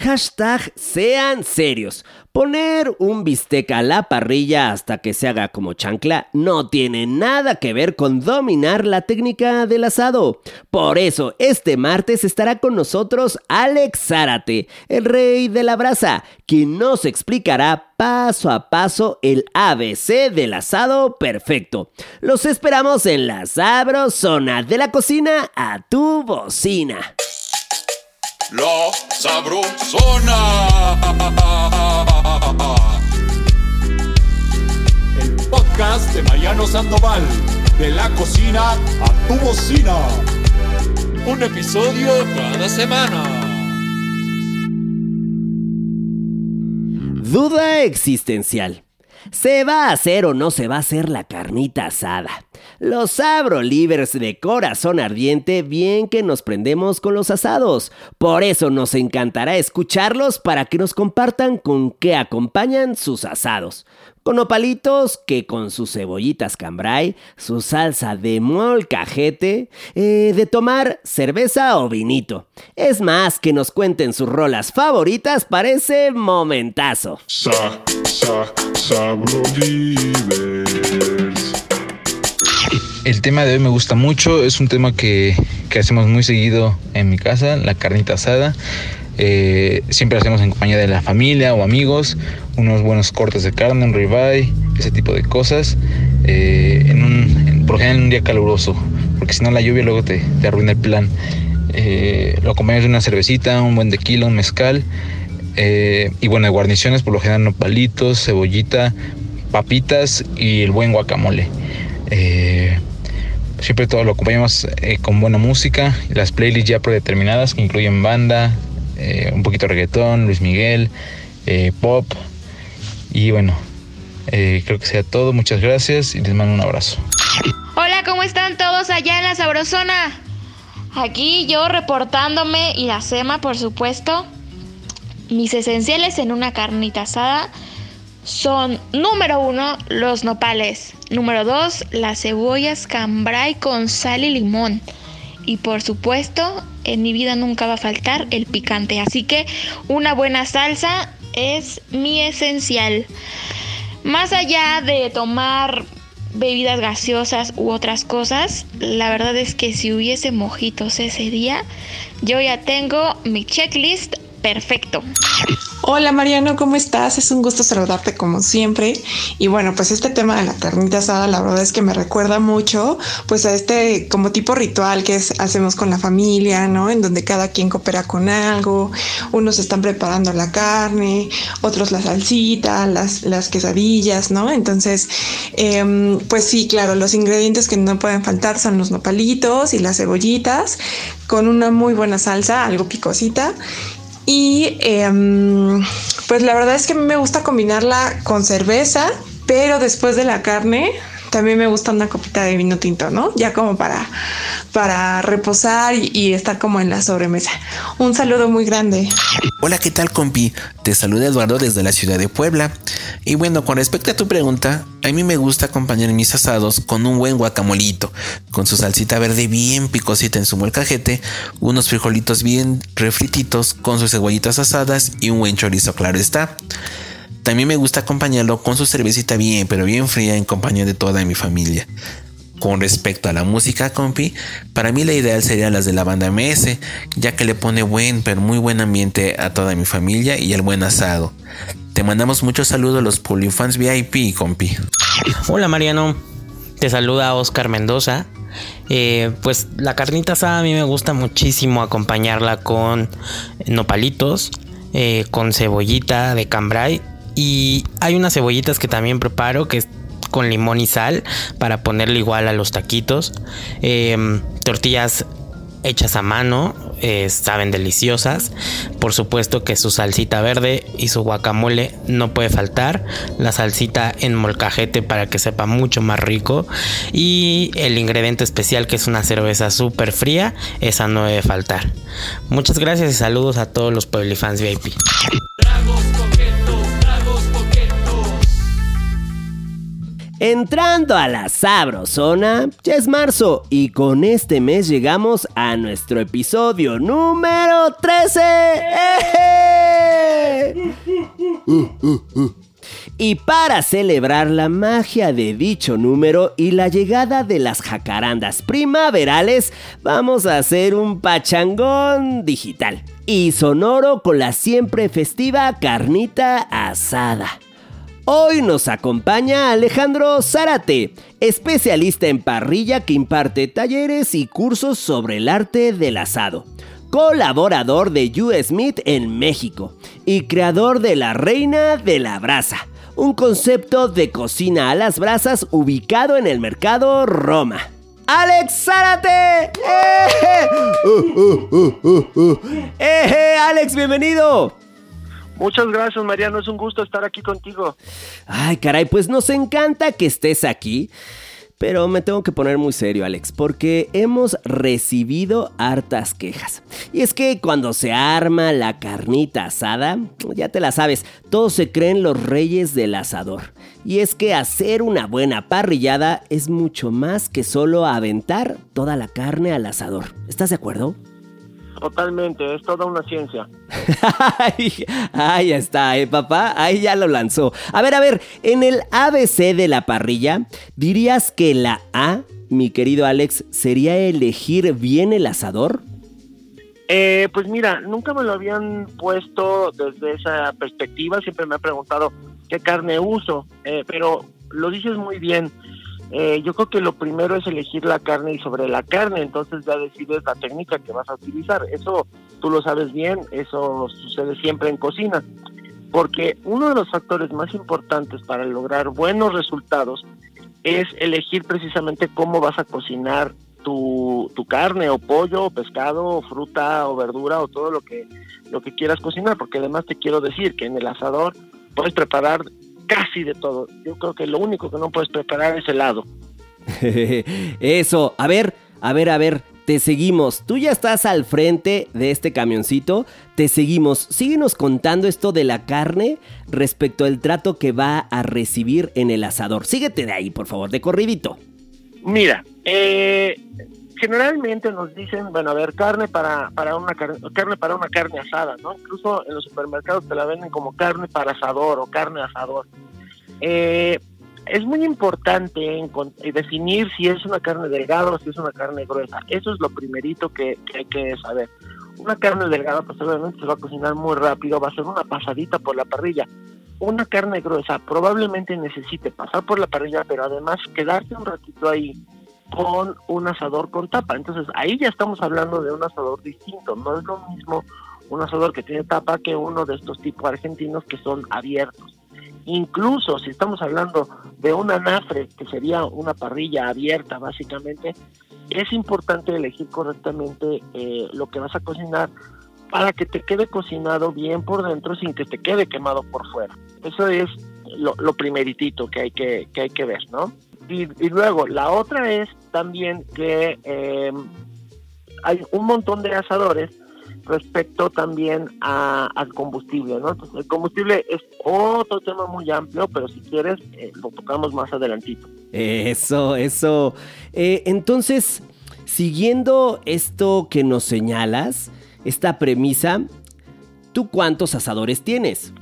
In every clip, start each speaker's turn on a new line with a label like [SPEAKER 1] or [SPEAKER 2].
[SPEAKER 1] Hashtag sean serios. Poner un bistec a la parrilla hasta que se haga como chancla no tiene nada que ver con dominar la técnica del asado. Por eso, este martes estará con nosotros Alex Zárate, el rey de la brasa, quien nos explicará paso a paso el ABC del asado perfecto. Los esperamos en la sabrosona de la cocina a tu bocina.
[SPEAKER 2] La Sabrosona. El podcast de Mariano Sandoval. De la cocina a tu bocina. Un episodio cada semana.
[SPEAKER 1] Duda existencial. ¿Se va a hacer o no se va a hacer la carnita asada? Los sabro livers de corazón ardiente, bien que nos prendemos con los asados. Por eso nos encantará escucharlos para que nos compartan con qué acompañan sus asados. Con opalitos que con sus cebollitas cambray, su salsa de molcajete, eh, de tomar cerveza o vinito. Es más, que nos cuenten sus rolas favoritas para ese momentazo.
[SPEAKER 3] Sa, sa.
[SPEAKER 4] El tema de hoy me gusta mucho, es un tema que, que hacemos muy seguido en mi casa, la carnita asada. Eh, siempre hacemos en compañía de la familia o amigos, unos buenos cortes de carne, un ribeye, ese tipo de cosas. eh, en un, en- un día caluroso, porque si no la lluvia luego te, te arruina el plan. Eh, lo acompañamos de una cervecita, un buen tequila, un mezcal. eh, y bueno, guarniciones, por lo general nopalitos, cebollita, papitas y el buen guacamole. Eh, Siempre todo lo acompañamos con buena música, las playlists ya predeterminadas que incluyen banda, un poquito de reggaetón, Luis Miguel, pop. Y bueno, eh, creo que sea todo. Muchas gracias y les mando un abrazo.
[SPEAKER 5] Hola, ¿cómo están todos allá en la Sabrosona? Aquí yo reportándome y la SEMA, por supuesto. Mis esenciales en una carnita asada son, número uno, los nopales. Número dos, las cebollas cambray con sal y limón. Y por supuesto, en mi vida nunca va a faltar el picante. Así que una buena salsa es mi esencial. Más allá de tomar bebidas gaseosas u otras cosas, la verdad es que si hubiese mojitos ese día, yo ya tengo mi checklist perfecto.
[SPEAKER 6] Hola Mariano, ¿cómo estás? Es un gusto saludarte como siempre. Y bueno, pues este tema de la carnita asada, la verdad es que me recuerda mucho pues a este como tipo ritual que es, hacemos con la familia, ¿no? En donde cada quien coopera con algo, unos están preparando la carne, otros la salsita, las, las quesadillas, ¿no? Entonces, em, pues sí, claro, los ingredientes que no pueden faltar son los nopalitos y las cebollitas con una muy buena salsa, algo picosita. Y em, pues la verdad es que a mí me gusta combinarla con cerveza, pero después de la carne también me gusta una copita de vino tinto, ¿no? Ya como para, para reposar y, estar como en la sobremesa. Un saludo muy grande.
[SPEAKER 7] Hola, ¿qué tal, compi? Te saluda Eduardo desde la ciudad de Puebla. Y bueno, con respecto a tu pregunta, a mí me gusta acompañar mis asados con un buen guacamolito, con su salsita verde bien picosita en su molcajete, unos frijolitos bien refrititos con sus cebollitas asadas y un buen chorizo, claro está. También me gusta acompañarlo con su cervecita bien, pero bien fría en compañía de toda mi familia. Con respecto a la música, compi, para mí la ideal sería las de la banda MS, ya que le pone buen, pero muy buen ambiente a toda mi familia y el buen asado. Te mandamos muchos saludos a los Polifans VIP, compi.
[SPEAKER 8] Hola Mariano, te saluda Oscar Mendoza. Eh, pues la carnita asada a mí me gusta muchísimo acompañarla con nopalitos, eh, con cebollita de cambray y hay unas cebollitas que también preparo que es con limón y sal para ponerle igual a los taquitos. Eh, tortillas hechas a mano, eh, saben deliciosas. Por supuesto que su salsita verde y su guacamole no puede faltar. La salsita en molcajete para que sepa mucho más rico. Y el ingrediente especial que es una cerveza súper fría, esa no debe faltar. Muchas gracias y saludos a todos los Pueblifans VIP.
[SPEAKER 1] Entrando a la sabrosona, ya es marzo y con este mes llegamos a nuestro episodio número 13. ¡Eje! Y para celebrar la magia de dicho número y la llegada de las jacarandas primaverales, vamos a hacer un pachangón digital y sonoro con la siempre festiva carnita asada. Hoy nos acompaña Alejandro Zárate, especialista en parrilla que imparte talleres y cursos sobre el arte del asado colaborador de US Meat en México y creador de La Reina de la Brasa, un concepto de cocina a las brasas ubicado en el mercado Roma. ¡Alex Zárate! ¡Eh! Uh, uh, uh, ¡Eh, Alex, bienvenido!
[SPEAKER 9] Muchas gracias, Mariano. Es un gusto estar aquí contigo.
[SPEAKER 1] Ay, caray, pues nos encanta que estés aquí. Pero me tengo que poner muy serio, Alex, porque hemos recibido hartas quejas. Y es que cuando se arma la carnita asada, ya te la sabes, todos se creen los reyes del asador. Y es que hacer una buena parrillada es mucho más que solo aventar toda la carne al asador. ¿Estás de acuerdo?
[SPEAKER 9] Totalmente, es toda una ciencia.
[SPEAKER 1] Ahí está, ¿eh, papá? Ahí ya lo lanzó. A ver, a ver, en el ABC de la parrilla, ¿dirías que la A, mi querido Alex, sería elegir bien el asador?
[SPEAKER 9] Eh, pues mira, nunca me lo habían puesto desde esa perspectiva, siempre me han preguntado qué carne uso, eh, pero lo dices muy bien. Eh, yo creo que lo primero es elegir la carne y sobre la carne, entonces ya decides la técnica que vas a utilizar. Eso tú lo sabes bien, eso sucede siempre en cocina, porque uno de los factores más importantes para lograr buenos resultados es elegir precisamente cómo vas a cocinar tu, tu carne o pollo o pescado o fruta o verdura o todo lo que lo que quieras cocinar porque además te quiero decir que en el asador puedes preparar casi de todo. Yo creo que lo único que no puedes preparar es helado.
[SPEAKER 1] Eso, a ver, a ver, a ver, te seguimos. Tú ya estás al frente de este camioncito, te seguimos. Síguenos contando esto de la carne respecto al trato que va a recibir en el asador. Síguete de ahí, por favor, de corridito.
[SPEAKER 9] Mira, eh, generalmente nos dicen, bueno, a ver, carne para, para una carne, carne para una carne asada, ¿no? Incluso en los supermercados te la venden como carne para asador o carne asador. Eh, es muy importante en, definir si es una carne delgada o si es una carne gruesa. Eso es lo primerito que, que hay que saber. Una carne delgada, pues obviamente se va a cocinar muy rápido, va a ser una pasadita por la parrilla. Una carne gruesa probablemente necesite pasar por la parrilla, pero además quedarse un ratito ahí con un asador con tapa. Entonces ahí ya estamos hablando de un asador distinto. No es lo mismo un asador que tiene tapa que uno de estos tipos argentinos que son abiertos. Incluso si estamos hablando de un anafre, que sería una parrilla abierta básicamente, es importante elegir correctamente eh, lo que vas a cocinar para que te quede cocinado bien por dentro sin que te quede quemado por fuera. Eso es lo, lo primeritito que hay que, que hay que ver, ¿no? Y, luego, la otra es también que eh, hay un montón de asadores respecto también al combustible, ¿no? el combustible es otro tema muy amplio, pero si quieres eh, lo tocamos más adelantito.
[SPEAKER 1] Eso, eso. Eh, entonces, siguiendo esto que nos señalas, esta premisa, ¿tú cuántos asadores tienes?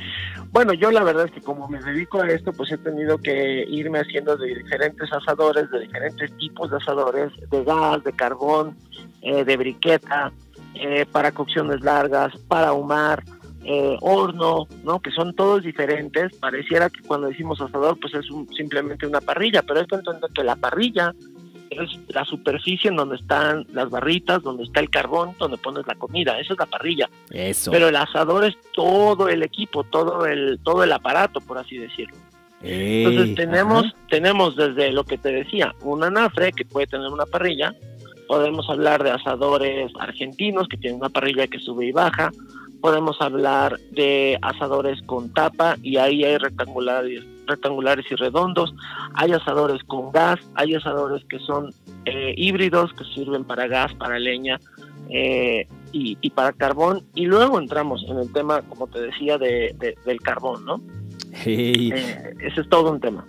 [SPEAKER 9] Bueno, yo la verdad es que como me dedico a esto, pues he tenido que irme haciendo de diferentes asadores, de diferentes tipos de asadores, de gas, de carbón, eh, de briqueta, eh, para cocciones largas, para ahumar, eh, horno, ¿no? Que son todos diferentes. Pareciera que cuando decimos asador, pues es simplemente una parrilla, pero esto entiendo que la parrilla es la superficie en donde están las barritas, donde está el carbón, donde pones la comida, esa es la parrilla.
[SPEAKER 1] Eso.
[SPEAKER 9] Pero el asador es todo el equipo, todo el todo el aparato, por así decirlo. Entonces tenemos tenemos desde lo que te decía, un anafre que puede tener una parrilla, podemos hablar de asadores argentinos que tienen una parrilla que sube y baja, podemos hablar de asadores con tapa y ahí hay rectangulares, rectangulares y redondos, hay asadores con gas, hay asadores que son eh, híbridos que sirven para gas, para leña eh, y, para carbón y luego entramos en el tema, como te decía, de, del carbón, ¿no?
[SPEAKER 1] Eh,
[SPEAKER 9] ese es todo un tema.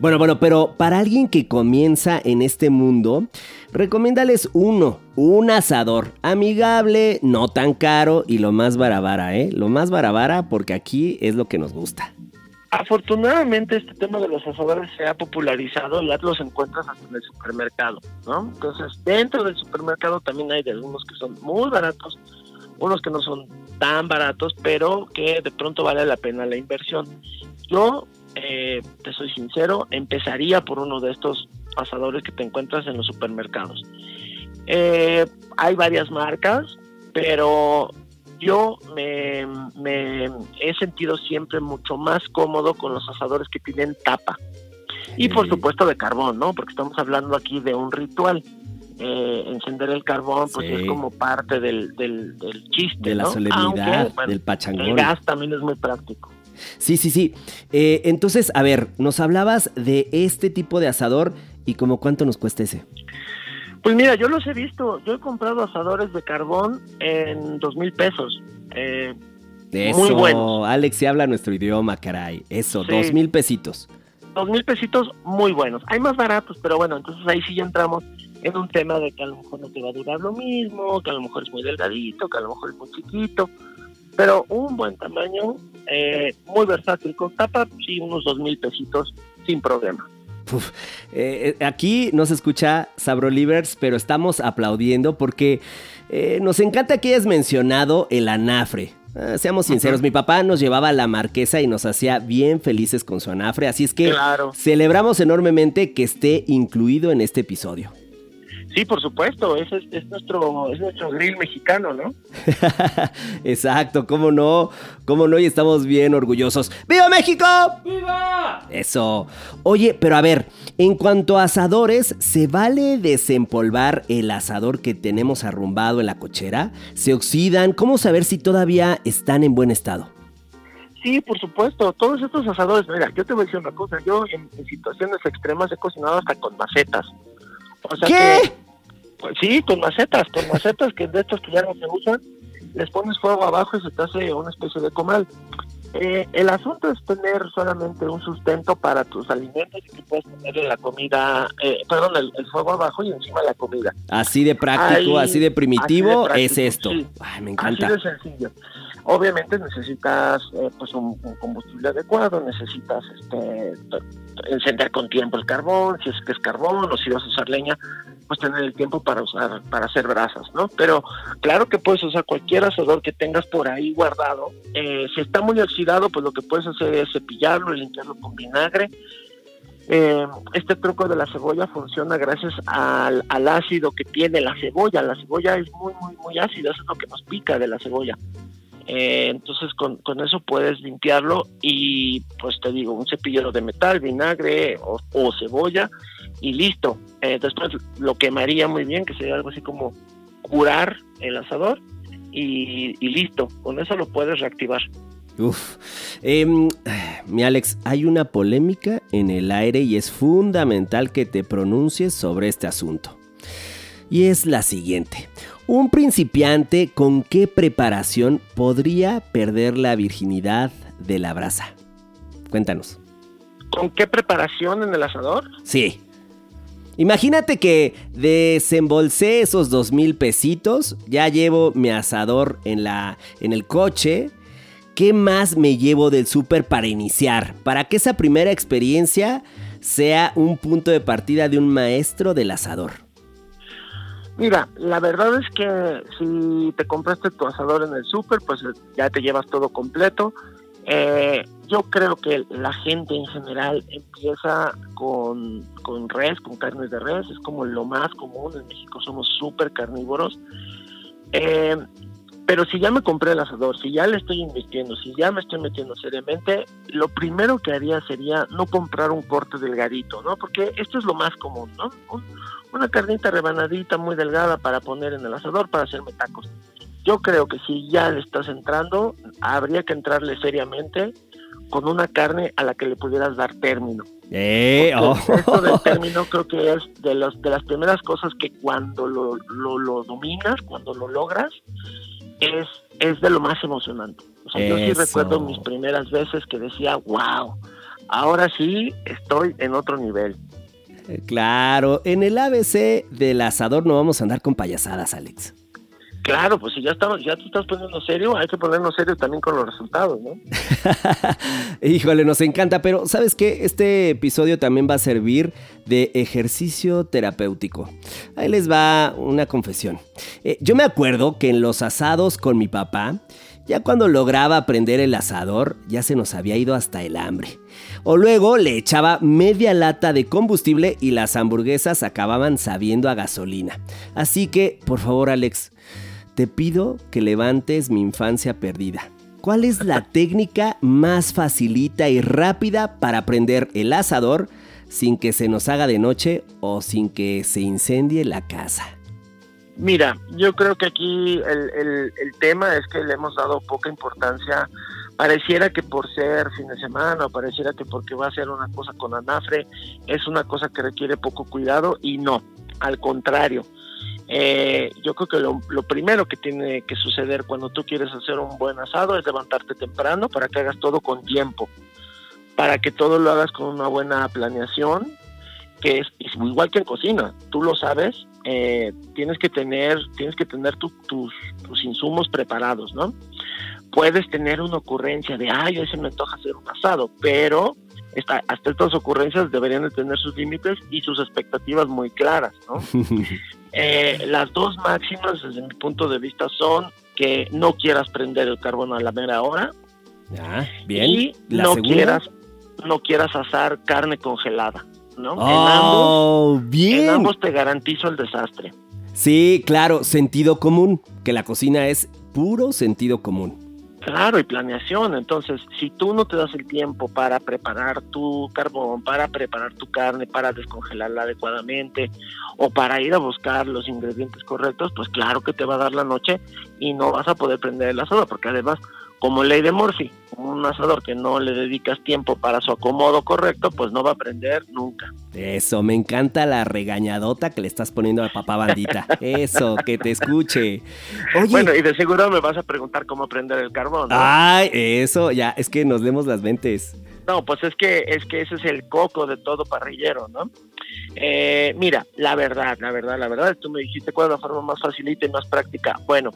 [SPEAKER 1] Bueno, bueno, pero para alguien que comienza en este mundo, recomiéndales uno, un asador amigable, no tan caro y lo más barabara, ¿eh? Lo más barabara porque aquí es lo que nos gusta.
[SPEAKER 9] Afortunadamente este tema de los asadores se ha popularizado, ya los encuentras hasta en el supermercado, ¿no? Entonces dentro del supermercado también hay de algunos que son muy baratos, unos que no son tan baratos, pero que de pronto vale la pena la inversión. Yo, eh, te soy sincero, empezaría por uno de estos asadores que te encuentras en los supermercados. Eh, hay varias marcas, pero yo me, he sentido siempre mucho más cómodo con los asadores que tienen tapa. Y por supuesto de carbón, ¿no? Porque estamos hablando aquí de un ritual. Eh, encender el carbón, pues es como parte del, del, chiste.
[SPEAKER 1] De la solemnidad, del pachangón.
[SPEAKER 9] El gas también es muy práctico.
[SPEAKER 1] Sí, sí, sí. Eh, entonces, a ver, nos hablabas de este tipo de asador y como cuánto nos cuesta ese.
[SPEAKER 9] Pues mira, yo los he visto. Yo he comprado asadores de carbón en dos mil pesos. Eh,
[SPEAKER 1] Eso, muy buenos. Alex, se habla nuestro idioma, caray. Eso, dos mil pesitos.
[SPEAKER 9] Dos mil pesitos muy buenos. Hay más baratos, pero bueno, entonces ahí sí ya entramos en un tema de que a lo mejor no te va a durar lo mismo, que a lo mejor es muy delgadito, que a lo mejor es muy chiquito. Pero un buen tamaño, eh, muy versátil, con tapa, sí, unos dos mil pesitos sin problema.
[SPEAKER 1] Eh, eh, aquí no se escucha Sabrolivers, pero estamos aplaudiendo porque eh, nos encanta que hayas mencionado el anafre. Ah, seamos sinceros, mi papá nos llevaba a la marquesa y nos hacía bien felices con su anafre, así es que celebramos enormemente que esté incluido en este episodio.
[SPEAKER 9] Sí, por supuesto, es, nuestro, es nuestro grill mexicano, ¿no?
[SPEAKER 1] Exacto, cómo no, cómo no, y estamos bien orgullosos. ¡Viva México! ¡Viva! Eso. Oye, pero a ver, en cuanto a asadores, ¿se vale desempolvar el asador que tenemos arrumbado en la cochera? ¿Se oxidan? ¿Cómo saber si todavía están en buen estado?
[SPEAKER 9] Sí, por supuesto. Todos estos asadores, mira, yo te voy a decir una cosa. Yo en, situaciones extremas he cocinado hasta con macetas.
[SPEAKER 1] O sea ¿Qué?
[SPEAKER 9] Pues sí, con macetas, con macetas que de estos que ya no se usan, les pones fuego abajo y se te hace una especie de comal. Eh, el asunto es tener solamente un sustento para tus alimentos y que puedes ponerle la comida, eh, perdón, el, fuego abajo y encima la comida.
[SPEAKER 1] Así de práctico, así de primitivo es esto. Ay, me encanta.
[SPEAKER 9] Así de sencillo. Obviamente necesitas eh, pues un, combustible adecuado, necesitas este, encender con tiempo el carbón, si es que es carbón o si vas a usar leña, pues tener el tiempo para usar, para hacer brasas, ¿no? Pero claro que puedes usar cualquier asador que tengas por ahí guardado. Eh, si está muy oxidado, pues lo que puedes hacer es cepillarlo y limpiarlo con vinagre. Eh, este truco de la cebolla funciona gracias al, ácido que tiene la cebolla. La cebolla es muy, muy, muy ácida, eso es lo que nos pica de la cebolla. Eh, entonces con, eso puedes limpiarlo y pues te digo, un cepillero de metal, vinagre o, o cebolla y listo. Eh, después lo quemaría muy bien, que sería algo así como curar el asador y, listo. Con eso lo puedes reactivar.
[SPEAKER 1] Uf, em, mi Alex, hay una polémica en el aire y es fundamental que te pronuncies sobre este asunto. Y es la siguiente. ¿Un principiante con qué preparación podría perder la virginidad de la brasa? Cuéntanos.
[SPEAKER 9] ¿Con qué preparación en el asador?
[SPEAKER 1] Sí. Imagínate que desembolsé esos dos mil pesitos, ya llevo mi asador en, la, en el coche. ¿Qué más me llevo del súper para iniciar? Para que esa primera experiencia sea un punto de partida de un maestro del asador.
[SPEAKER 9] Mira, la verdad es que si te compraste tu asador en el súper, pues ya te llevas todo completo. Eh, yo creo que la gente en general empieza con, con res, con carnes de res, es como lo más común, en México somos súper carnívoros. Eh, pero si ya me compré el asador, si ya le estoy invirtiendo, si ya me estoy metiendo seriamente, lo primero que haría sería no comprar un corte delgadito, ¿no? Porque esto es lo más común, ¿no? Una carnita rebanadita muy delgada para poner en el asador para hacerme tacos. Yo creo que si ya le estás entrando, habría que entrarle seriamente con una carne a la que le pudieras dar término.
[SPEAKER 1] Eh, oh.
[SPEAKER 9] Esto del término creo que es de, los, de las primeras cosas que cuando lo, lo, dominas, cuando lo logras, es, es de lo más emocionante. O sea, yo sí recuerdo mis primeras veces que decía, wow, ahora sí estoy en otro nivel.
[SPEAKER 1] Eh, Claro, en el ABC del asador no vamos a andar con payasadas, Alex.
[SPEAKER 9] Claro, pues si ya estamos, ya te estás poniendo serio, hay que ponernos serio también con los resultados, ¿no?
[SPEAKER 1] Híjole, nos encanta, pero ¿sabes qué? Este episodio también va a servir de ejercicio terapéutico. Ahí les va una confesión. Eh, yo me acuerdo que en los asados con mi papá, ya cuando lograba prender el asador, ya se nos había ido hasta el hambre. O luego le echaba media lata de combustible y las hamburguesas acababan sabiendo a gasolina. Así que, por favor, Alex, te pido que levantes mi infancia perdida. ¿Cuál es la técnica más facilita y rápida para prender el asador sin que se nos haga de noche o sin que se incendie la casa?
[SPEAKER 9] Mira, yo creo que aquí el, tema es que le hemos dado poca importancia. Pareciera que por ser fin de semana, o pareciera que porque va a ser una cosa con anafre, es una cosa que requiere poco cuidado y no, al contrario. Eh, yo creo que lo, lo, primero que tiene que suceder cuando tú quieres hacer un buen asado es levantarte temprano para que hagas todo con tiempo, para que todo lo hagas con una buena planeación, que es, igual que en cocina, tú lo sabes, eh, tienes que tener, tienes que tener tu, tus, tus insumos preparados, ¿no? Puedes tener una ocurrencia de, ay, hoy se me antoja hacer un asado, pero esta, hasta estas ocurrencias deberían de tener sus límites y sus expectativas muy claras, ¿no? eh, las dos máximas, desde mi punto de vista, son que no quieras prender el carbón a la mera hora
[SPEAKER 1] Ah, bien.
[SPEAKER 9] y
[SPEAKER 1] ¿La
[SPEAKER 9] no
[SPEAKER 1] segunda?
[SPEAKER 9] quieras, no quieras asar carne congelada, ¿no? en, ambos,
[SPEAKER 1] Oh,
[SPEAKER 9] en
[SPEAKER 1] bien.
[SPEAKER 9] ambos te garantizo el desastre.
[SPEAKER 1] Sí, claro, sentido común, que la cocina es puro sentido común.
[SPEAKER 9] Claro, y planeación. Entonces, si tú no te das el tiempo para preparar tu carbón, para preparar tu carne, para descongelarla adecuadamente o para ir a buscar los ingredientes correctos, pues claro que te va a dar la noche y no vas a poder prender el asador, porque además, como ley de Murphy, un asador que no le dedicas tiempo para su acomodo correcto, pues no va a prender nunca.
[SPEAKER 1] Eso, me encanta la regañadota que le estás poniendo a papá bandita. Eso, que te escuche. Oye,
[SPEAKER 9] Bueno, y de seguro me vas a preguntar cómo prender el carbón. ¿no?
[SPEAKER 1] ay, eso, ya, es que nos leemos las mentes.
[SPEAKER 9] No, pues es que es que ese es el coco de todo parrillero, ¿no? Eh, mira, la verdad, la verdad, la verdad, tú me dijiste cuál es la forma más facilita y más práctica. Bueno,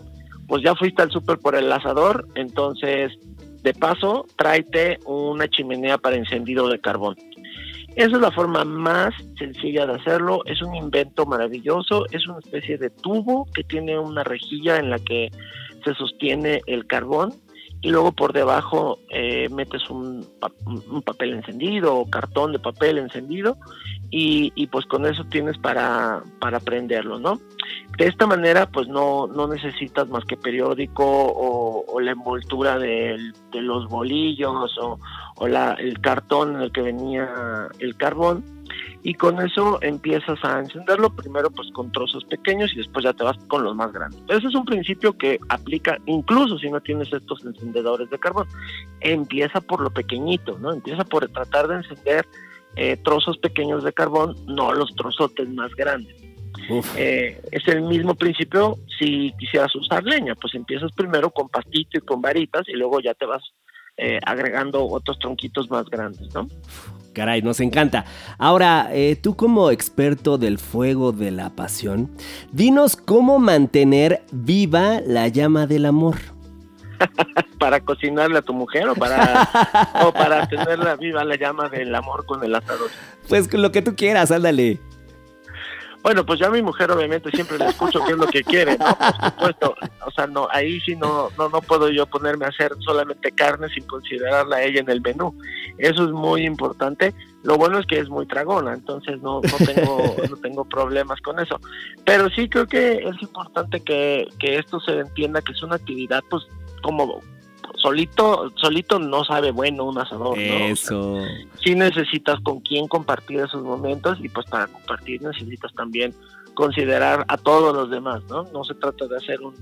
[SPEAKER 9] pues ya fuiste al súper por el asador, entonces de paso tráete una chimenea para encendido de carbón. Esa es la forma más sencilla de hacerlo, es un invento maravilloso, es una especie de tubo que tiene una rejilla en la que se sostiene el carbón y luego por debajo eh, metes un, un papel encendido o cartón de papel encendido y, y pues con eso tienes para, para prenderlo, ¿no? De esta manera pues no, no necesitas más que periódico o, la envoltura de, los bolillos o, o la, el cartón en el que venía el carbón y con eso empiezas a encenderlo primero pues con trozos pequeños y después ya te vas con los más grandes. Ese es un principio que aplica incluso si no tienes estos encendedores de carbón. Empieza por lo pequeñito, ¿no? Empieza por tratar de encender eh, trozos pequeños de carbón, no los trozotes más grandes. Eh, es el mismo principio si quisieras usar leña, pues empiezas primero con pastito y con varitas y luego ya te vas eh, agregando otros tronquitos más grandes, ¿no?
[SPEAKER 1] Caray, nos encanta. Ahora, eh, tú como experto del fuego de la pasión, dinos cómo mantener viva la llama del amor.
[SPEAKER 9] para cocinarle a tu mujer o para o para tenerla viva la llama del amor con el asador.
[SPEAKER 1] Pues lo que tú quieras, ándale.
[SPEAKER 9] Bueno, pues ya a mi mujer obviamente siempre le escucho qué es lo que quiere, ¿no? Por supuesto. O sea, no, ahí sí no, no, no puedo yo ponerme a hacer solamente carne sin considerarla a ella en el menú. Eso es muy importante. Lo bueno es que es muy tragona, entonces no, no tengo, no tengo problemas con eso. Pero sí creo que es importante que, que esto se entienda que es una actividad, pues, como solito, solito no sabe bueno un asador, ¿no?
[SPEAKER 1] Eso.
[SPEAKER 9] sí necesitas con quién compartir esos momentos y pues para compartir necesitas también considerar a todos los demás, ¿no? No se trata de hacer un,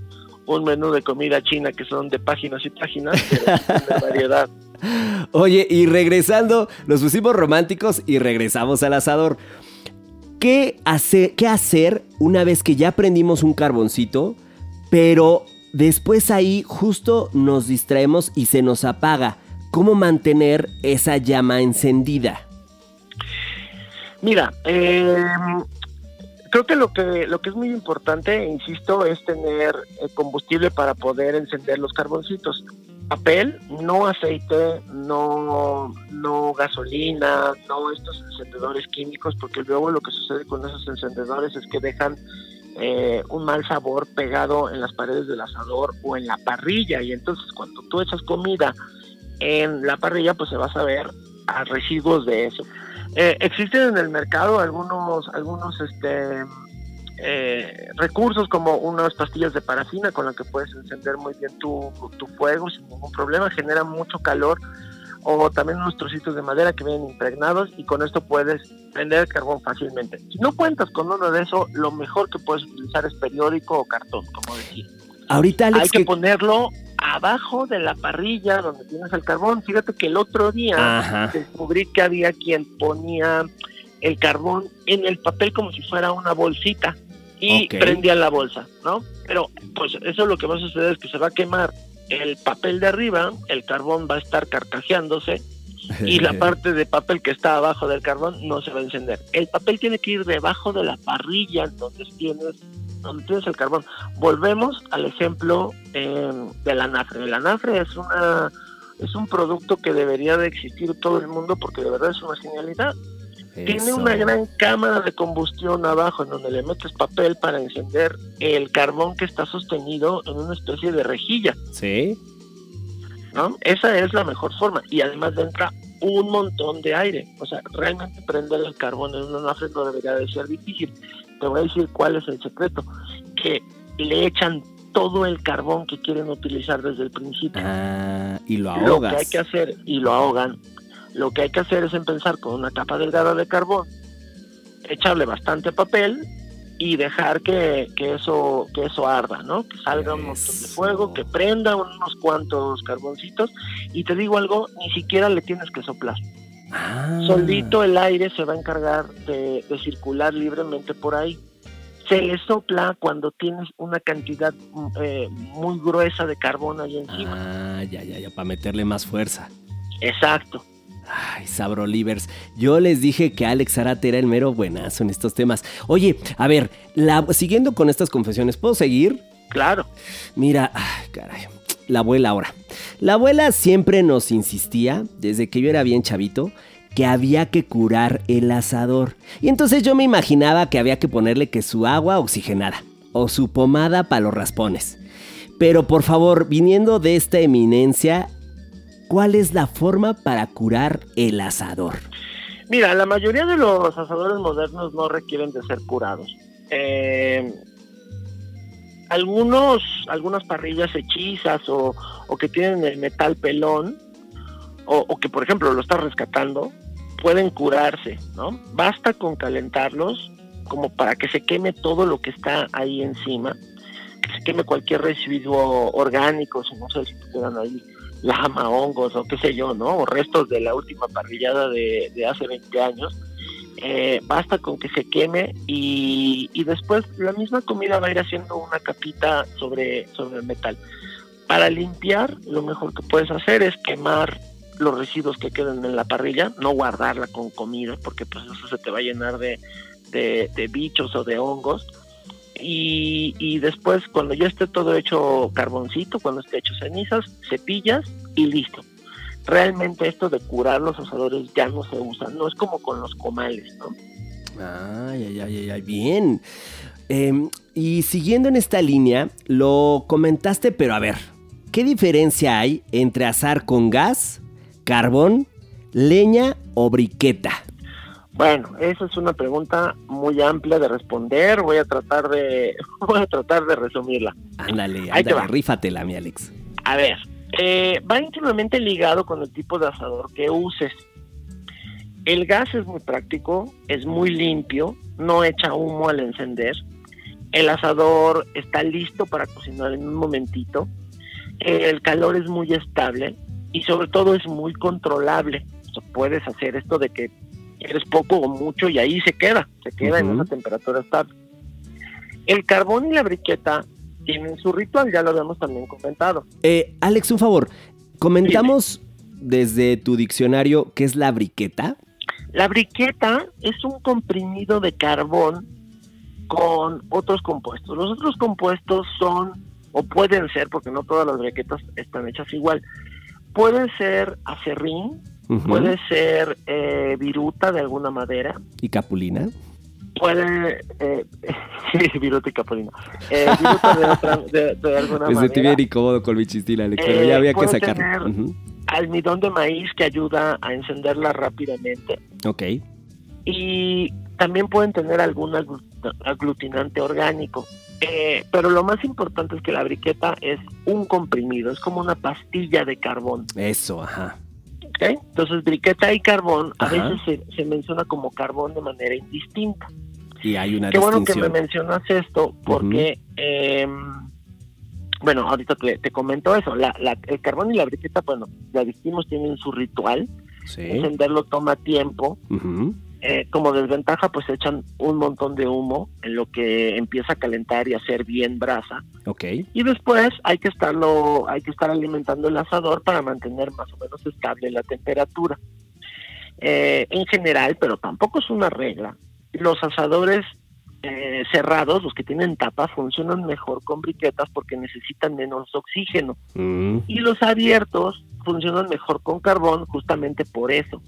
[SPEAKER 9] un menú de comida china que son de páginas y páginas, pero de variedad.
[SPEAKER 1] Oye, y regresando, nos pusimos románticos y regresamos al asador. ¿Qué, hace, ¿Qué hacer una vez que ya prendimos un carboncito, pero después ahí justo nos distraemos y se nos apaga? cómo mantener esa llama encendida.
[SPEAKER 9] Mira, eh, creo que lo que lo que es muy importante, insisto, es tener eh, combustible para poder encender los carboncitos. Papel, no aceite, no, no gasolina, no estos encendedores químicos, porque luego lo que sucede con esos encendedores es que dejan eh, un mal sabor pegado en las paredes del asador o en la parrilla y entonces cuando tú echas comida en la parrilla pues se va a saber a residuos de eso. Eh, existen en el mercado algunos algunos este eh, recursos como unas pastillas de parafina con las que puedes encender muy bien tu, tu fuego sin ningún problema, genera mucho calor o también unos trocitos de madera que vienen impregnados y con esto puedes prender carbón fácilmente. Si no cuentas con uno de eso, lo mejor que puedes utilizar es periódico o cartón, como decía.
[SPEAKER 1] Ahorita Alex,
[SPEAKER 9] hay que, ponerlo abajo de la parrilla donde tienes el carbón. Fíjate que el otro día descubrí que había quien ponía el carbón en el papel como si fuera una bolsita y prendía la bolsa, ¿no? Pero pues eso lo que va a suceder es que se va a quemar el papel de arriba, el carbón va a estar carcajeándose y la parte de papel que está abajo del carbón no se va a encender. El papel tiene que ir debajo de la parrilla entonces tienes donde tienes el carbón. Volvemos al ejemplo eh, del anafre. El anafre es una es un producto que debería de existir todo el mundo porque de verdad es una genialidad. Tiene una gran cámara de combustión abajo en donde le metes papel para encender el carbón que está sostenido en una especie de rejilla.
[SPEAKER 1] Sí.
[SPEAKER 9] ¿No? Esa es la mejor forma. Y además entra un montón de aire. O sea, realmente prender el carbón en una nafre no debería de ser difícil. Te voy a decir cuál es el secreto. Que le echan todo el carbón que quieren utilizar desde el principio.
[SPEAKER 1] Ah, y lo ahogas.
[SPEAKER 9] Lo que hay que hacer, y lo ahogan, lo que hay que hacer es empezar con una capa delgada de carbón, echarle bastante papel y dejar que, eso que eso arda, ¿no? Que salga un montón de fuego, que prenda unos cuantos carboncitos y te digo algo, ni siquiera le tienes que soplar.
[SPEAKER 1] Ah.
[SPEAKER 9] Solito el aire se va a encargar de, circular libremente por ahí. Se le sopla cuando tienes una cantidad eh, muy gruesa de carbón ahí encima.
[SPEAKER 1] Ah, ya, ya, ya, para meterle más fuerza.
[SPEAKER 9] Exacto.
[SPEAKER 1] Ay, Sabrolivers. Yo les dije que Alex Arate era el mero buenazo en estos temas. Oye, a ver, siguiendo con estas confesiones, ¿puedo seguir?
[SPEAKER 9] Claro.
[SPEAKER 1] Mira, ay, caray. La abuela ahora. La abuela siempre nos insistía, desde que yo era bien chavito, que había que curar el asador. Y entonces yo me imaginaba que había que ponerle que su agua oxigenada o su pomada para los raspones. Pero por favor, viniendo de esta eminencia, ¿Cuál es la forma para curar el asador?
[SPEAKER 9] Mira, la mayoría de los asadores modernos no requieren de ser curados. Eh, algunos, algunas parrillas hechizas o, que tienen el metal pelón, o, que por ejemplo lo estás rescatando, pueden curarse, ¿no? Basta con calentarlos como para que se queme todo lo que está ahí encima, que se queme cualquier residuo orgánico, si no sé si quedan ahí lama, hongos o qué sé yo, ¿no? O restos de la última parrillada de, hace 20 años. Eh, basta con que se queme y, después la misma comida va a ir haciendo una capita sobre, sobre metal. Para limpiar, lo mejor que puedes hacer es quemar los residuos que queden en la parrilla, no guardarla con comida, porque pues eso se te va a llenar de, de bichos o de hongos y, después cuando ya esté todo hecho carboncito, cuando esté hecho cenizas, cepillas y listo. Realmente esto de curar los asadores ya no se usa, no es como con los comales, ¿no?
[SPEAKER 1] Ay, ay, ay, ay, bien. Em, y siguiendo en esta línea, lo comentaste, pero a ver, ¿qué diferencia hay entre asar con gas, carbón, leña o briqueta?
[SPEAKER 9] Bueno, esa es una pregunta muy amplia de responder. Voy a tratar de, voy a tratar de resumirla.
[SPEAKER 1] Ándale, ándale, rífatela, mi Alex.
[SPEAKER 9] A ver, eh, va íntimamente ligado con el tipo de asador que uses. El gas es muy práctico, es muy limpio, no echa humo al encender. El asador está listo para cocinar en un momentito. El calor es muy estable y sobre todo es muy controlable. puedes hacer esto de que eres poco o mucho y ahí se queda, se queda en una temperatura estable. El carbón y la briqueta tienen su ritual, ya lo habíamos también comentado.
[SPEAKER 1] Eh, Alex, un favor, comentamos desde tu diccionario qué es la briqueta?
[SPEAKER 9] La briqueta es un comprimido de carbón con otros compuestos. Los otros compuestos son, o pueden ser, porque no todas las briquetas están hechas igual, pueden ser acerrín, Puede ser eh, viruta de alguna madera,
[SPEAKER 1] ¿Y capulina?
[SPEAKER 9] puede... Eh, viruta y capulina. Eh, viruta de, otra, de, de alguna
[SPEAKER 1] Me
[SPEAKER 9] madera.
[SPEAKER 1] bien incómodo con mi Alex, pero
[SPEAKER 9] Eh,
[SPEAKER 1] ya había que sacarlo.
[SPEAKER 9] tener-. Almidón de maíz que ayuda a encenderla rápidamente.
[SPEAKER 1] Ok.
[SPEAKER 9] y también pueden tener algún aglu- aglutinante orgánico. Eh, pero lo más importante es que la briqueta es un comprimido, es como una pastilla de carbón.
[SPEAKER 1] Eso, ajá.
[SPEAKER 9] Entonces, briqueta y carbón a veces se, se menciona como carbón de manera indistinta.
[SPEAKER 1] Y hay una
[SPEAKER 9] Qué bueno que me mencionas esto, porque, eh, bueno, ahorita te, te comento eso. La, la- el carbón y la briqueta, bueno, ya dijimos, tienen su ritual.
[SPEAKER 1] Sí.
[SPEAKER 9] Encenderlo toma tiempo.
[SPEAKER 1] Ujú.
[SPEAKER 9] Eh, como desventaja, pues echan un montón de humo en lo que empieza a calentar y a hacer bien brasa.
[SPEAKER 1] Ok.
[SPEAKER 9] Y después hay que estarlo, hay que estar alimentando el asador para mantener más o menos estable la temperatura. Eh, en general, pero tampoco es una regla. Los asadores eh, cerrados, los que tienen tapa, funcionan mejor con briquetas porque necesitan menos oxígeno.
[SPEAKER 1] Mm.
[SPEAKER 9] Y los abiertos funcionan mejor con carbón justamente por eso.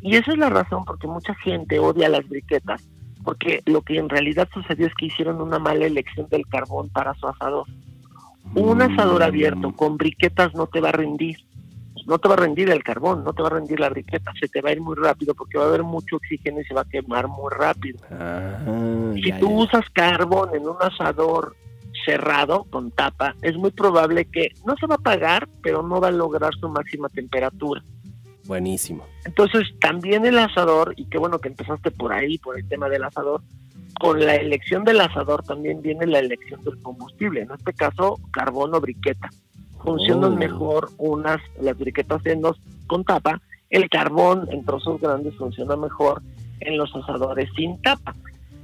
[SPEAKER 9] Y esa es la razón porque mucha gente odia las briquetas, porque lo que en realidad sucedió es que hicieron una mala elección del carbón para su asador. Un asador abierto con briquetas no te va a rendir. No te va a rendir el carbón, no te va a rendir la briqueta, se te va a ir muy rápido porque va a haber mucho oxígeno y se va a quemar muy rápido. Si
[SPEAKER 1] ya,
[SPEAKER 9] tú
[SPEAKER 1] ya.
[SPEAKER 9] usas carbón en un asador cerrado con tapa, es muy probable que no se va a apagar, pero no va a lograr su máxima temperatura.
[SPEAKER 1] Buenísimo.
[SPEAKER 9] Entonces, también el asador, y qué bueno que empezaste por ahí, por el tema del asador, con la elección del asador también viene la elección del combustible, en este caso carbón o briqueta. Funcionan
[SPEAKER 1] Oh.
[SPEAKER 9] mejor unas, las briquetas en los con tapa, el carbón en trozos grandes funciona mejor en los asadores sin tapa.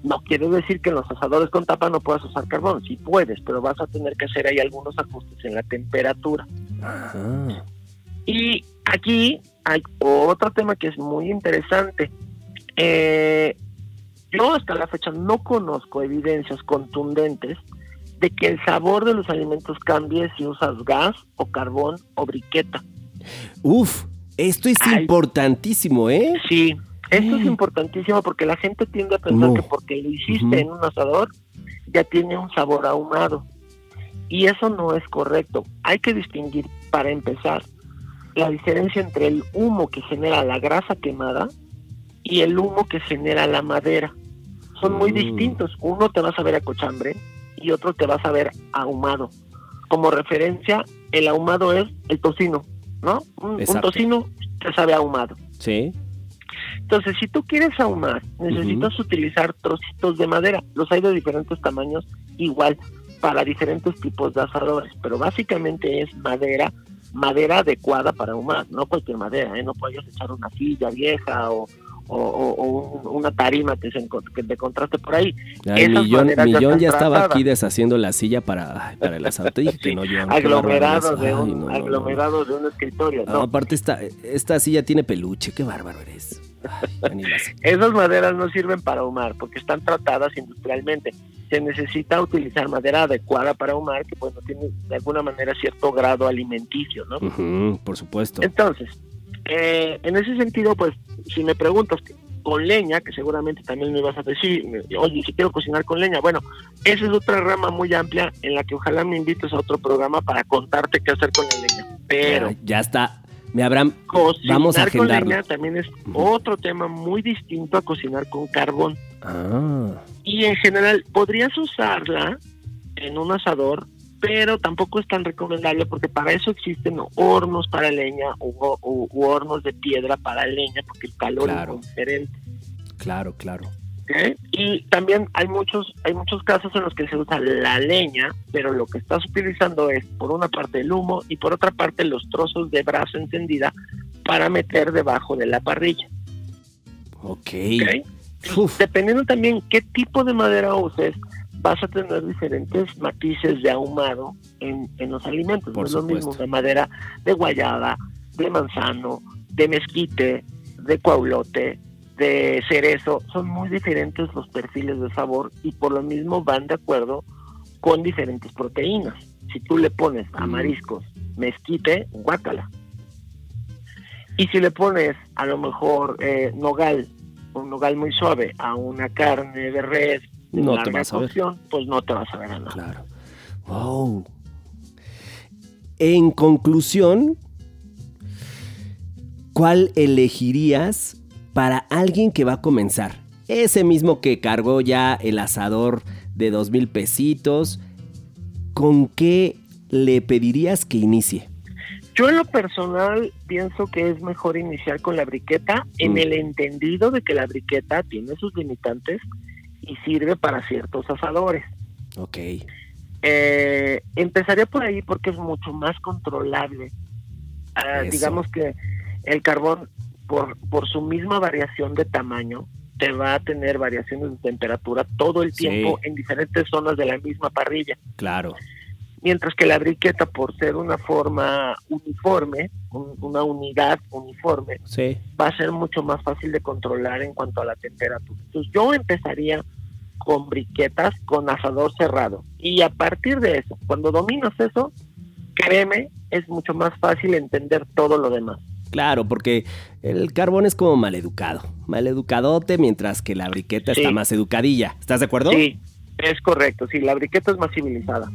[SPEAKER 9] No quiere decir que en los asadores con tapa no puedas usar carbón, sí puedes, pero vas a tener que hacer ahí algunos ajustes en la temperatura.
[SPEAKER 1] Ajá.
[SPEAKER 9] Y aquí hay otro tema que es muy interesante. Eh, yo hasta la fecha no conozco evidencias contundentes de que el sabor de los alimentos cambie si usas gas o carbón o briqueta.
[SPEAKER 1] Uf, esto es
[SPEAKER 9] Ay.
[SPEAKER 1] importantísimo, ¿eh?
[SPEAKER 9] Sí, esto es
[SPEAKER 1] Mm.
[SPEAKER 9] importantísimo porque la gente tiende a pensar
[SPEAKER 1] No.
[SPEAKER 9] que porque lo hiciste en un asador ya tiene un sabor ahumado. Y eso no es correcto. Hay que distinguir, para empezar, la diferencia entre el humo que genera la grasa quemada y el humo que genera la madera. Son muy
[SPEAKER 1] Mm.
[SPEAKER 9] distintos. Uno te va a saber a cochambre y otro te va a saber ahumado. Como referencia, el ahumado es el tocino, ¿no? Un, tocino te sabe ahumado.
[SPEAKER 1] Sí.
[SPEAKER 9] Entonces, si tú quieres ahumar, necesitas utilizar trocitos de madera. Los hay de diferentes tamaños, igual, para diferentes tipos de asadores. Pero básicamente es madera, madera adecuada para ahumar, no cualquier madera, ¿eh? No puedes echar una silla vieja o, o- o- o un- una tarima que, se que te encontraste por ahí. Esas
[SPEAKER 1] millón,
[SPEAKER 9] ya
[SPEAKER 1] millón
[SPEAKER 9] están
[SPEAKER 1] ya estaba aquí deshaciendo la silla para, para el asado. Te dije que no, yo.
[SPEAKER 9] aglomerado de un,
[SPEAKER 1] no, no, no.
[SPEAKER 9] aglomerado de un escritorio.
[SPEAKER 1] No, aparte esta, esta silla tiene peluche, qué bárbaro eres. Ay.
[SPEAKER 9] Esas maderas no sirven para ahumar porque están tratadas industrialmente. Se necesita utilizar madera adecuada para ahumar que bueno tiene de alguna manera cierto grado alimenticio, ¿no?
[SPEAKER 1] Por supuesto.
[SPEAKER 9] Entonces, eh, en ese sentido, pues, si me preguntas con leña, que seguramente también me vas a decir, oye, si quiero cocinar con leña, bueno, esa es otra rama muy amplia en la que ojalá me invites a otro programa para contarte qué hacer con la leña. Pero
[SPEAKER 1] Ya, ya está. Me Abraham,
[SPEAKER 9] cocinar
[SPEAKER 1] vamos a
[SPEAKER 9] con leña también es otro tema muy distinto a cocinar con carbón.
[SPEAKER 1] Ah,
[SPEAKER 9] Y en general, podrías usarla en un asador, pero tampoco es tan recomendable porque para eso existen hornos para leña u hornos de piedra para leña, porque el calor
[SPEAKER 1] Claro.
[SPEAKER 9] es diferente.
[SPEAKER 1] claro, claro.
[SPEAKER 9] Y también hay muchos, hay muchos casos en los que se usa la leña, pero lo que estás utilizando es por una parte el humo y por otra parte los trozos de brasa encendida para meter debajo de la parrilla.
[SPEAKER 1] Ok.
[SPEAKER 9] ¿ok?
[SPEAKER 1] Uf,
[SPEAKER 9] Dependiendo también qué tipo de madera uses, vas a tener diferentes matices de ahumado en, en los alimentos.
[SPEAKER 1] Por
[SPEAKER 9] no es lo mismo una madera de guayaba, de manzano, de mezquite, de cuaulote, de cerezo, son muy diferentes los perfiles de sabor y por lo mismo van de acuerdo con diferentes proteínas. Si tú le pones a mariscos mezquite, guácala. Y si le pones a lo mejor eh, nogal, un nogal muy suave, a una carne de res,
[SPEAKER 1] No te vas a ver.
[SPEAKER 9] pues no te vas a ver a nada.
[SPEAKER 1] Claro. Wow. En conclusión, ¿cuál elegirías para alguien que va a comenzar? Ese mismo que cargó ya el asador de dos mil pesitos, ¿con qué le pedirías que inicie?
[SPEAKER 9] Yo en lo personal pienso que es mejor iniciar con la briqueta en
[SPEAKER 1] Mm.
[SPEAKER 9] el entendido de que la briqueta tiene sus limitantes y sirve para ciertos asadores.
[SPEAKER 1] Ok.
[SPEAKER 9] Eh, empezaría por ahí porque es mucho más controlable. Ah, digamos que el carbón, por, por su misma variación de tamaño, te va a tener variaciones de temperatura todo el
[SPEAKER 1] Sí.
[SPEAKER 9] tiempo en diferentes zonas de la misma parrilla.
[SPEAKER 1] Claro.
[SPEAKER 9] Mientras que la briqueta, por ser una forma uniforme, un- una unidad uniforme,
[SPEAKER 1] Sí.
[SPEAKER 9] va a ser mucho más fácil de controlar en cuanto a la temperatura. Entonces yo empezaría con briquetas con asador cerrado. Y a partir de eso, cuando dominas eso, créeme, es mucho más fácil entender todo lo demás.
[SPEAKER 1] Claro, porque el carbón es como maleducado. Maleducadote, mientras que la briqueta
[SPEAKER 9] Sí.
[SPEAKER 1] está más educadilla. ¿Estás de acuerdo?
[SPEAKER 9] Sí, es correcto. Sí, la briqueta es más civilizada.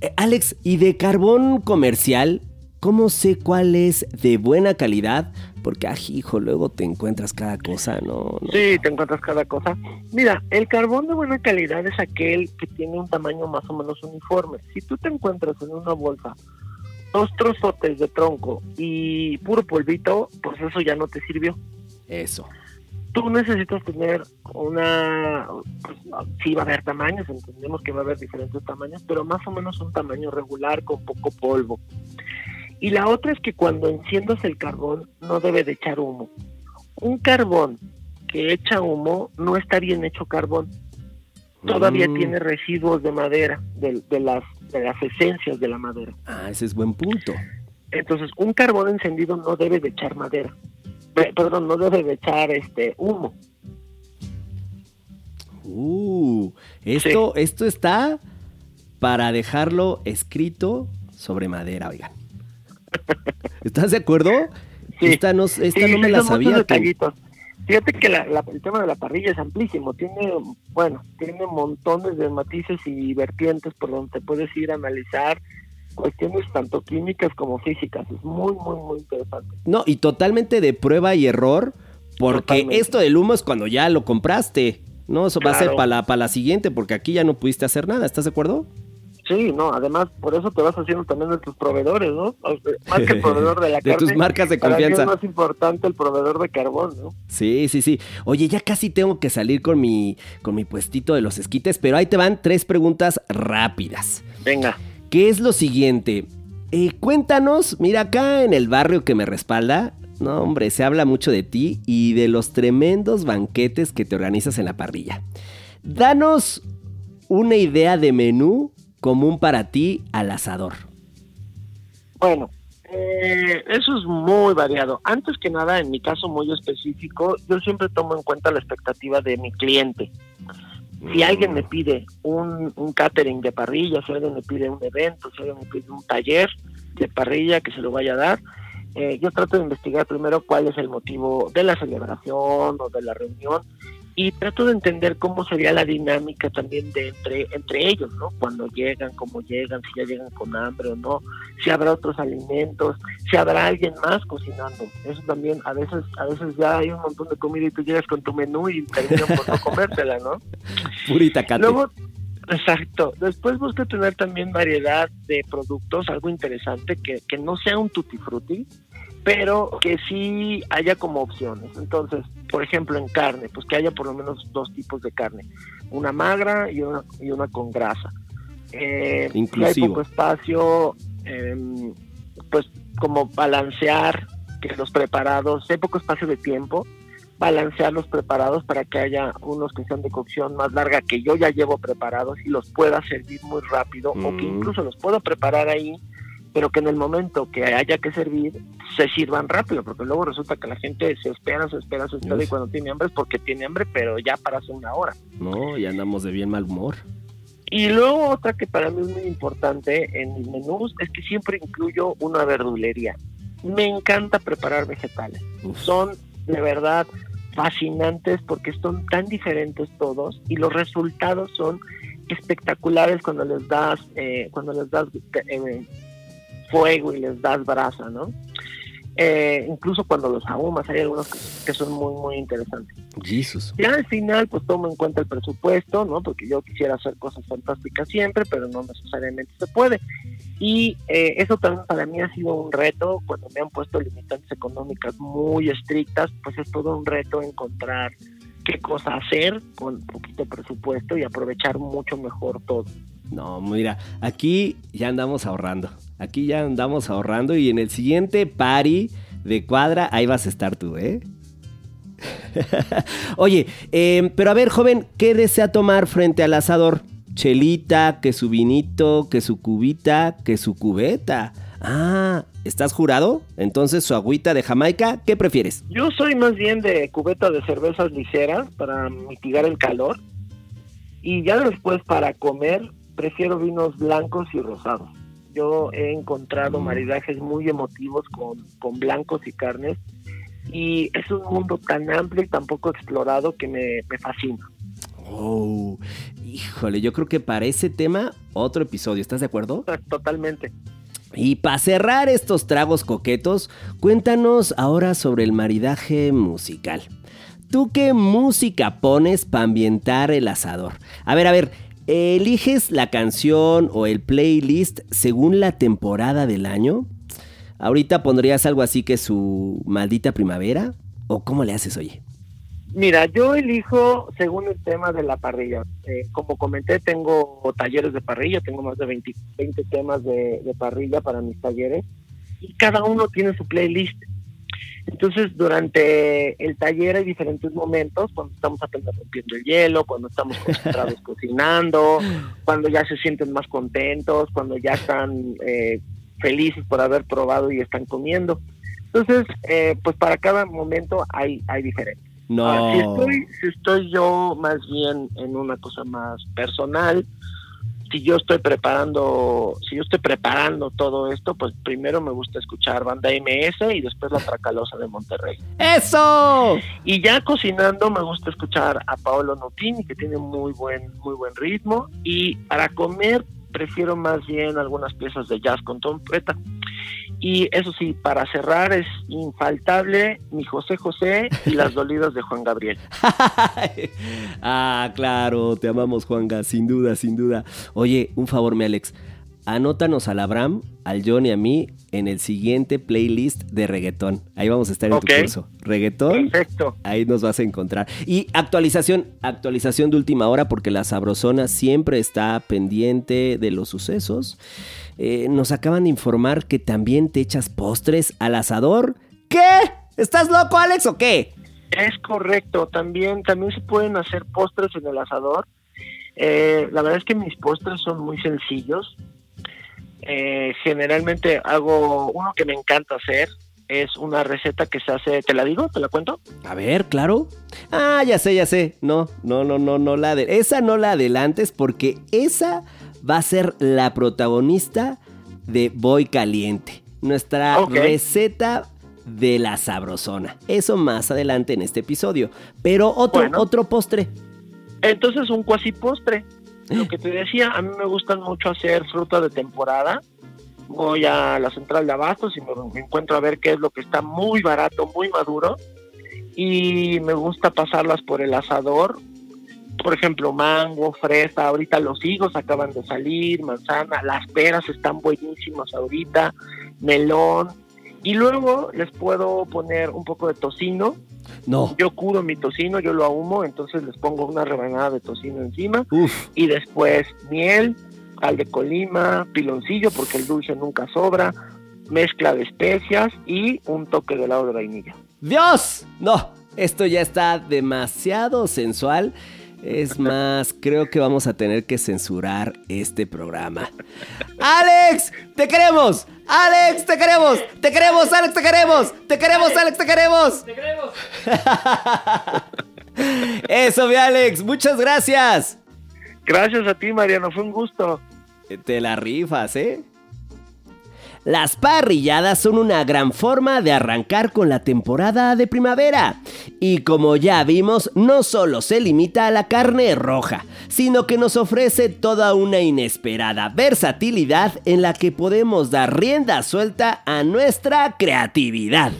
[SPEAKER 1] Eh, Alex, ¿y de carbón comercial? ¿Cómo sé cuál es de buena calidad? Porque, ah, hijo, luego te encuentras cada cosa, ¿no? no.
[SPEAKER 9] Sí, te encuentras cada cosa. Mira, el carbón de buena calidad es aquel que tiene un tamaño más o menos uniforme. Si tú te encuentras en una bolsa dos trozotes de tronco y puro polvito, pues eso ya no te sirvió.
[SPEAKER 1] Eso.
[SPEAKER 9] Tú necesitas tener una, pues, sí va a haber tamaños, entendemos que va a haber diferentes tamaños, pero más o menos un tamaño regular con poco polvo. Y la otra es que cuando enciendas el carbón no debe de echar humo. Un carbón que echa humo no está bien hecho carbón. Todavía
[SPEAKER 1] Mm.
[SPEAKER 9] tiene residuos de madera, de, de las, de las esencias de la madera.
[SPEAKER 1] Ah, ese es buen punto.
[SPEAKER 9] Entonces, un carbón encendido no debe de echar madera. Pe- Perdón, no debe de echar este humo.
[SPEAKER 1] Uh, esto, esto está para dejarlo escrito sobre madera, oigan. ¿Estás de acuerdo?
[SPEAKER 9] Sí.
[SPEAKER 1] Esta no, esta
[SPEAKER 9] Sí,
[SPEAKER 1] no me la sabía.
[SPEAKER 9] detallitos. Fíjate que la- la- el tema de la parrilla es amplísimo, tiene, bueno, tiene montones de matices y vertientes por donde te puedes ir a analizar cuestiones tanto químicas como físicas. Es muy, muy, muy interesante.
[SPEAKER 1] No, y totalmente de prueba y error, porque
[SPEAKER 9] Totalmente.
[SPEAKER 1] esto del humo es cuando ya lo compraste. No, eso va a ser para la, para la siguiente, porque aquí ya no pudiste hacer nada. ¿Estás de acuerdo?
[SPEAKER 9] Sí, no, además por eso te vas haciendo también de tus proveedores, ¿no? O sea, Más que el proveedor de la
[SPEAKER 1] De
[SPEAKER 9] carne.
[SPEAKER 1] tus marcas de
[SPEAKER 9] para mí
[SPEAKER 1] confianza.
[SPEAKER 9] es más importante el proveedor de carbón, ¿no?
[SPEAKER 1] Sí, sí, sí. Oye, ya casi tengo que salir con mi, con mi puestito de los esquites, pero ahí te van tres preguntas rápidas.
[SPEAKER 9] Venga.
[SPEAKER 1] ¿Qué es lo siguiente? Eh, cuéntanos, mira acá en el barrio que me respalda, no hombre, se habla mucho de ti y de los tremendos banquetes que te organizas en la parrilla. Danos una idea de menú común para ti al asador.
[SPEAKER 9] Bueno, eh, eso es muy variado. Antes que nada, en mi caso muy específico, yo siempre tomo en cuenta la expectativa de mi cliente. Si alguien me pide un, un catering de parrilla, si alguien me pide un evento, si alguien me pide un taller de parrilla que se lo vaya a dar, eh, yo trato de investigar primero cuál es el motivo de la celebración o de la reunión y trato de entender cómo sería la dinámica también de entre entre ellos, ¿no? Cuando llegan, cómo llegan, si ya llegan con hambre o no, si habrá otros alimentos, si habrá alguien más cocinando. Eso también a veces a veces ya hay un montón de comida y tú llegas con tu menú y terminan por no comértela, ¿no?
[SPEAKER 1] Purita Cate.
[SPEAKER 9] Luego, exacto. Después busca tener también variedad de productos, algo interesante, que, que no sea un tutti frutti, pero que sí haya como opciones. Entonces, por ejemplo, en carne, pues que haya por lo menos dos tipos de carne, una magra y una, y una con grasa. Eh, si hay poco espacio, em, pues como balancear que los preparados, si hay poco espacio de tiempo, balancear los preparados para que haya unos que sean de cocción más larga que yo ya llevo preparados y los pueda servir muy rápido o que
[SPEAKER 1] Mm.
[SPEAKER 9] incluso los puedo preparar ahí pero que en el momento que haya que servir, se sirvan rápido, porque luego resulta que la gente se espera, se espera, se espera, y cuando tiene hambre es porque tiene hambre, pero ya para hace una hora.
[SPEAKER 1] No, y andamos de bien mal humor.
[SPEAKER 9] Y luego otra que para mí es muy importante en mis menús es que siempre incluyo una verdulería. Me encanta preparar vegetales. Son de verdad fascinantes porque son tan diferentes todos y los resultados son espectaculares cuando les das eh, cuando les das eh, fuego y les das brasa, ¿no? Eh, incluso cuando los ahumas, hay algunos que, son muy, muy interesantes.
[SPEAKER 1] Jesus.
[SPEAKER 9] Ya al final, pues tomo en cuenta el presupuesto, ¿no? Porque yo quisiera hacer cosas fantásticas siempre, pero no necesariamente se puede. Y eh, eso también para mí ha sido un reto, cuando me han puesto limitantes económicas muy estrictas, pues es todo un reto encontrar qué cosa hacer con poquito presupuesto y aprovechar mucho mejor todo.
[SPEAKER 1] No, mira, aquí ya andamos ahorrando. Aquí ya andamos ahorrando y en el siguiente party de cuadra, ahí vas a estar tú, ¿eh? Oye, em, pero a ver, joven, ¿qué desea tomar frente al asador? Chelita, que su vinito, que su cubita, que su cubeta. Ah, ¿estás jurado? Entonces su agüita de Jamaica, ¿qué prefieres?
[SPEAKER 9] Yo soy más bien de cubeta de cervezas ligeras para mitigar el calor. Y ya después para comer, prefiero vinos blancos y rosados. Yo he encontrado maridajes muy emotivos con, con blancos y carnes y es un mundo tan amplio y tan poco explorado que me, me fascina.
[SPEAKER 1] Oh, híjole, yo creo que para ese tema otro episodio, ¿estás de acuerdo?
[SPEAKER 9] Totalmente.
[SPEAKER 1] Y para cerrar estos tragos coquetos, cuéntanos ahora sobre el maridaje musical. ¿Tú qué música pones para ambientar el asador? A ver, a ver, ¿Eliges la canción o el playlist según la temporada del año? ¿Ahorita pondrías algo así que su maldita primavera? ¿O cómo le haces, oye?
[SPEAKER 9] Mira, yo elijo según el tema de la parrilla. Eh, como comenté, tengo talleres de parrilla, tengo más de 20, temas de parrilla para mis talleres y cada uno tiene su playlist. Entonces, durante el taller hay diferentes momentos, cuando estamos apenas rompiendo el hielo, cuando estamos concentrados cocinando, cuando ya se sienten más contentos, cuando ya están eh, felices por haber probado y están comiendo. Entonces, eh, pues para cada momento hay, hay diferentes.
[SPEAKER 1] No.
[SPEAKER 9] si, estoy, si estoy yo más bien en una cosa más personal, si yo estoy preparando, si yo estoy preparando todo esto, pues primero me gusta escuchar banda MS y después la Tracalosa de Monterrey.
[SPEAKER 1] ¡Eso!
[SPEAKER 9] Y ya cocinando me gusta escuchar a Paolo Nutini, que tiene muy buen, muy buen ritmo. Y para comer prefiero más bien algunas piezas de jazz con trompeta. Y eso sí, para cerrar es infaltable mi José José y las dolidas de Juan Gabriel.
[SPEAKER 1] ah, claro, te amamos Juanga, sin duda, sin duda. Oye, un favor, mi Alex. Anótanos al Abraham, al John y a mí en el siguiente playlist de reggaetón. Ahí vamos a estar en tu curso. Reggaetón.
[SPEAKER 9] Perfecto.
[SPEAKER 1] Ahí nos vas a encontrar. Y actualización, actualización de última hora porque la sabrosona siempre está pendiente de los sucesos. Eh, nos acaban de informar que también te echas postres al asador. ¿Qué? ¿Estás loco, Alex, o qué?
[SPEAKER 9] Es correcto. También, también se pueden hacer postres en el asador. Eh, la verdad es que mis postres son muy sencillos eh, generalmente hago uno que me encanta hacer. Es una receta que se hace, ¿te la digo? ¿Te la cuento?
[SPEAKER 1] A ver, claro. Ah, ya sé, ya sé. No, no, no, no, no la de esa no la adelantes porque esa va a ser la protagonista de Voy Caliente, nuestra receta de la sabrosona. Eso más adelante en este episodio. Pero otro, otro postre.
[SPEAKER 9] Entonces un cuasi postre. Lo que te decía, a mí me gustan mucho hacer fruta de temporada. Voy a la central de abastos y me, encuentro a ver qué es lo que está muy barato, muy maduro. Y me gusta pasarlas por el asador. Por ejemplo, mango, fresa, ahorita los higos acaban de salir, manzana, las peras están buenísimas ahorita, melón. Y luego les puedo poner un poco de tocino,
[SPEAKER 1] no.
[SPEAKER 9] Yo curo mi tocino, yo lo ahumo, entonces les pongo una rebanada de tocino encima. Y después miel, sal de colima, piloncillo, porque el dulce nunca sobra, mezcla de especias y un toque de helado de vainilla.
[SPEAKER 1] ¡Dios! No, esto ya está demasiado sensual. Es más, creo que vamos a tener que censurar este programa. ¡Alex! ¡Te queremos! ¡Alex! ¡Te queremos! ¡Te queremos, Alex! ¡Te queremos! ¡Te queremos, Alex! ¡Te queremos! ¡Te queremos! Eso, mi Alex. Muchas gracias.
[SPEAKER 9] Gracias a ti, Mariano. Fue un gusto.
[SPEAKER 1] Te la rifas, ¿eh? Las parrilladas son una gran forma de arrancar con la temporada de primavera. Y como ya vimos, no solo se limita a la carne roja, sino que nos ofrece toda una inesperada versatilidad en la que podemos dar rienda suelta a nuestra creatividad.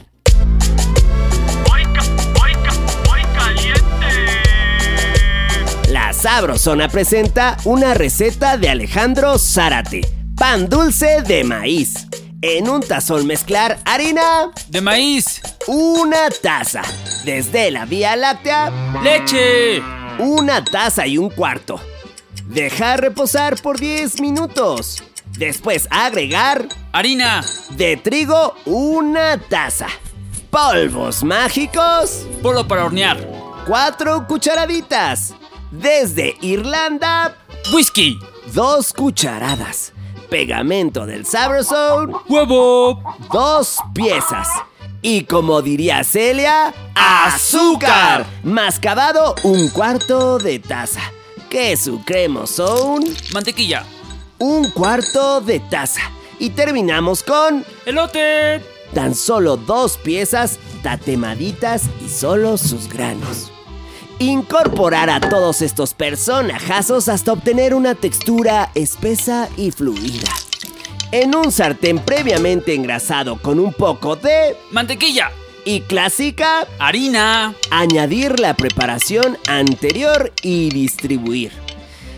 [SPEAKER 1] La Sabrosona presenta una receta de Alejandro Zárate. Pan dulce de maíz. En un tazón mezclar harina
[SPEAKER 10] De maíz.
[SPEAKER 1] una taza. Desde la Vía Láctea,
[SPEAKER 10] Leche.
[SPEAKER 1] una taza y un cuarto. Dejar reposar por 10 minutos. Después agregar
[SPEAKER 10] Harina.
[SPEAKER 1] de trigo una taza. Polvos mágicos,
[SPEAKER 10] Polo para hornear.
[SPEAKER 1] 4 cucharaditas. Desde Irlanda,
[SPEAKER 10] Whisky.
[SPEAKER 1] dos cucharadas. Pegamento del Sabrosone,
[SPEAKER 10] Huevo.
[SPEAKER 1] dos piezas. Y como diría Celia, azúcar. Mascabado un cuarto de taza. Queso cremosón,
[SPEAKER 10] Mantequilla.
[SPEAKER 1] un cuarto de taza. Y terminamos con
[SPEAKER 10] Elote.
[SPEAKER 1] tan solo dos piezas tatemaditas y solo sus granos. Incorporar a todos estos personajazos hasta obtener una textura espesa y fluida. En un sartén previamente engrasado con un poco de...
[SPEAKER 10] Mantequilla.
[SPEAKER 1] Y clásica,
[SPEAKER 10] Harina.
[SPEAKER 1] añadir la preparación anterior y distribuir.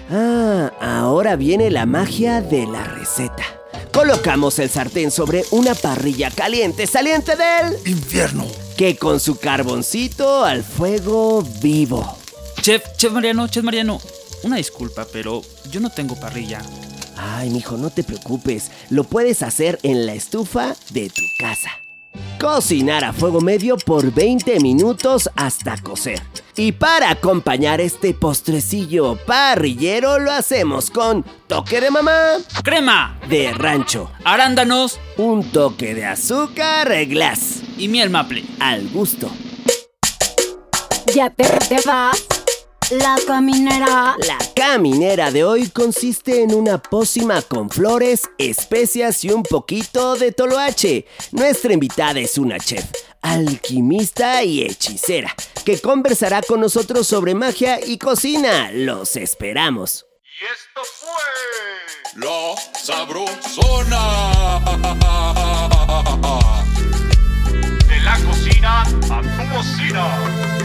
[SPEAKER 1] Ah, ahora viene la magia de la receta. Colocamos el sartén sobre una parrilla caliente saliente del
[SPEAKER 10] Infierno.
[SPEAKER 1] que con su carboncito al fuego vivo.
[SPEAKER 10] Chef, chef Mariano, chef Mariano. Una disculpa, pero yo no tengo parrilla.
[SPEAKER 1] Ay, mijo, no te preocupes, lo puedes hacer en la estufa de tu casa. Cocinar a fuego medio por 20 minutos hasta cocer. Y para acompañar este postrecillo parrillero lo hacemos con toque de mamá,
[SPEAKER 10] Crema.
[SPEAKER 1] de rancho,
[SPEAKER 10] Arándanos.
[SPEAKER 1] un toque de azúcar glass,
[SPEAKER 10] Y miel maple.
[SPEAKER 1] al gusto.
[SPEAKER 11] Ya te, te vas. La caminera.
[SPEAKER 1] La caminera de hoy consiste en una pócima con flores, especias y un poquito de toloache. Nuestra invitada es una chef, alquimista y hechicera, que conversará con nosotros sobre magia y cocina. Los esperamos.
[SPEAKER 2] Y esto fue La Sabrosona. De la cocina a tu cocina.